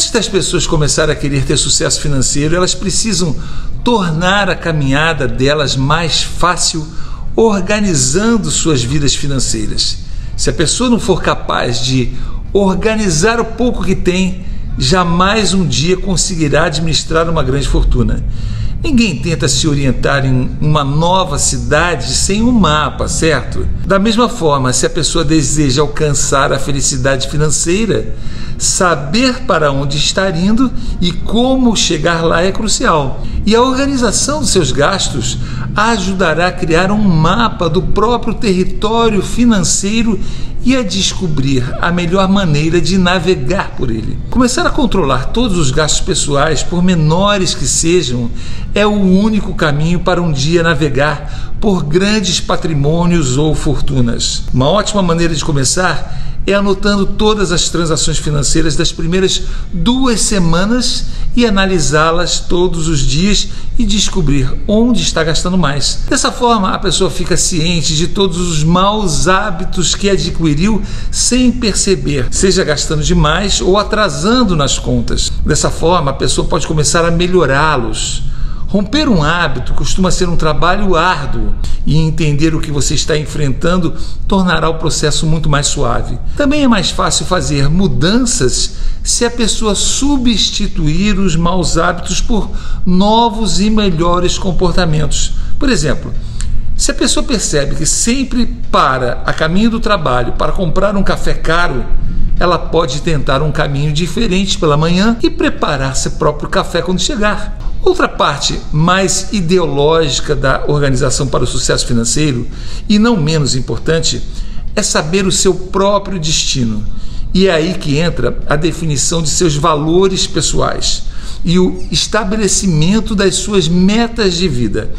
Antes das pessoas começarem a querer ter sucesso financeiro, elas precisam tornar a caminhada delas mais fácil, organizando suas vidas financeiras. Se a pessoa não for capaz de organizar o pouco que tem, jamais um dia conseguirá administrar uma grande fortuna. Ninguém tenta se orientar em uma nova cidade sem um mapa, certo? Da mesma forma, se a pessoa deseja alcançar a felicidade financeira, saber para onde estar indo e como chegar lá é crucial. E a organização dos seus gastos ajudará a criar um mapa do próprio território financeiro e a descobrir a melhor maneira de navegar por ele. Começar a controlar todos os gastos pessoais, por menores que sejam, é o único caminho para um dia navegar por grandes patrimônios ou fortunas. Uma ótima maneira de começar é anotando todas as transações financeiras das primeiras duas semanas e analisá-las todos os dias e descobrir onde está gastando mais. Dessa forma, a pessoa fica ciente de todos os maus hábitos que adquiriu sem perceber, seja gastando demais ou atrasando nas contas. Dessa forma, a pessoa pode começar a melhorá-los Romper um hábito costuma ser um trabalho árduo e entender o que você está enfrentando tornará o processo muito mais suave. Também é mais fácil fazer mudanças se a pessoa substituir os maus hábitos por novos e melhores comportamentos. Por exemplo, se a pessoa percebe que sempre para a caminho do trabalho para comprar um café caro, ela pode tentar um caminho diferente pela manhã e preparar seu próprio café quando chegar. Outra parte mais ideológica da organização para o sucesso financeiro, e não menos importante, é saber o seu próprio destino. E é aí que entra a definição de seus valores pessoais e o estabelecimento das suas metas de vida.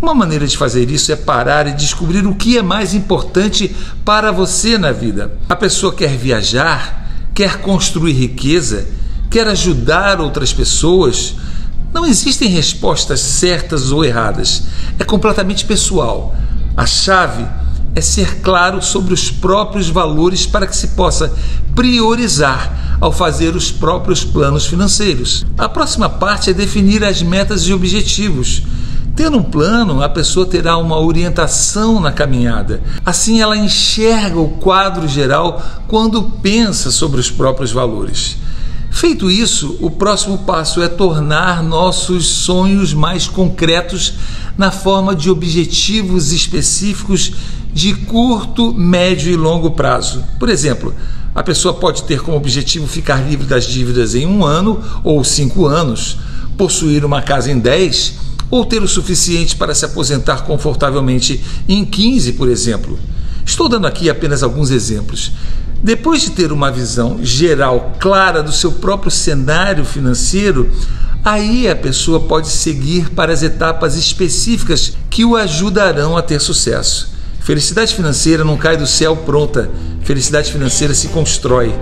Uma maneira de fazer isso é parar e descobrir o que é mais importante para você na vida. A pessoa quer viajar, quer construir riqueza, quer ajudar outras pessoas, não existem respostas certas ou erradas. É completamente pessoal. A chave é ser claro sobre os próprios valores para que se possa priorizar ao fazer os próprios planos financeiros. A próxima parte é definir as metas e objetivos. Tendo um plano, a pessoa terá uma orientação na caminhada. Assim, ela enxerga o quadro geral quando pensa sobre os próprios valores. Feito isso, o próximo passo é tornar nossos sonhos mais concretos na forma de objetivos específicos de curto, médio e longo prazo. Por exemplo, a pessoa pode ter como objetivo ficar livre das dívidas em um ano ou cinco anos, possuir uma casa em dez ou ter o suficiente para se aposentar confortavelmente em 15, por exemplo. Estou dando aqui apenas alguns exemplos. Depois de ter uma visão geral clara do seu próprio cenário financeiro, aí a pessoa pode seguir para as etapas específicas que o ajudarão a ter sucesso. Felicidade financeira não cai do céu pronta, felicidade financeira se constrói.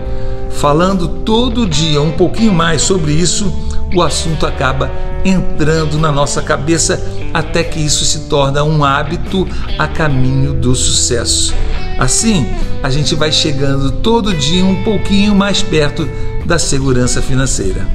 Falando todo dia um pouquinho mais sobre isso, o assunto acaba entrando na nossa cabeça até que isso se torna um hábito a caminho do sucesso. Assim, a gente vai chegando todo dia um pouquinho mais perto da segurança financeira.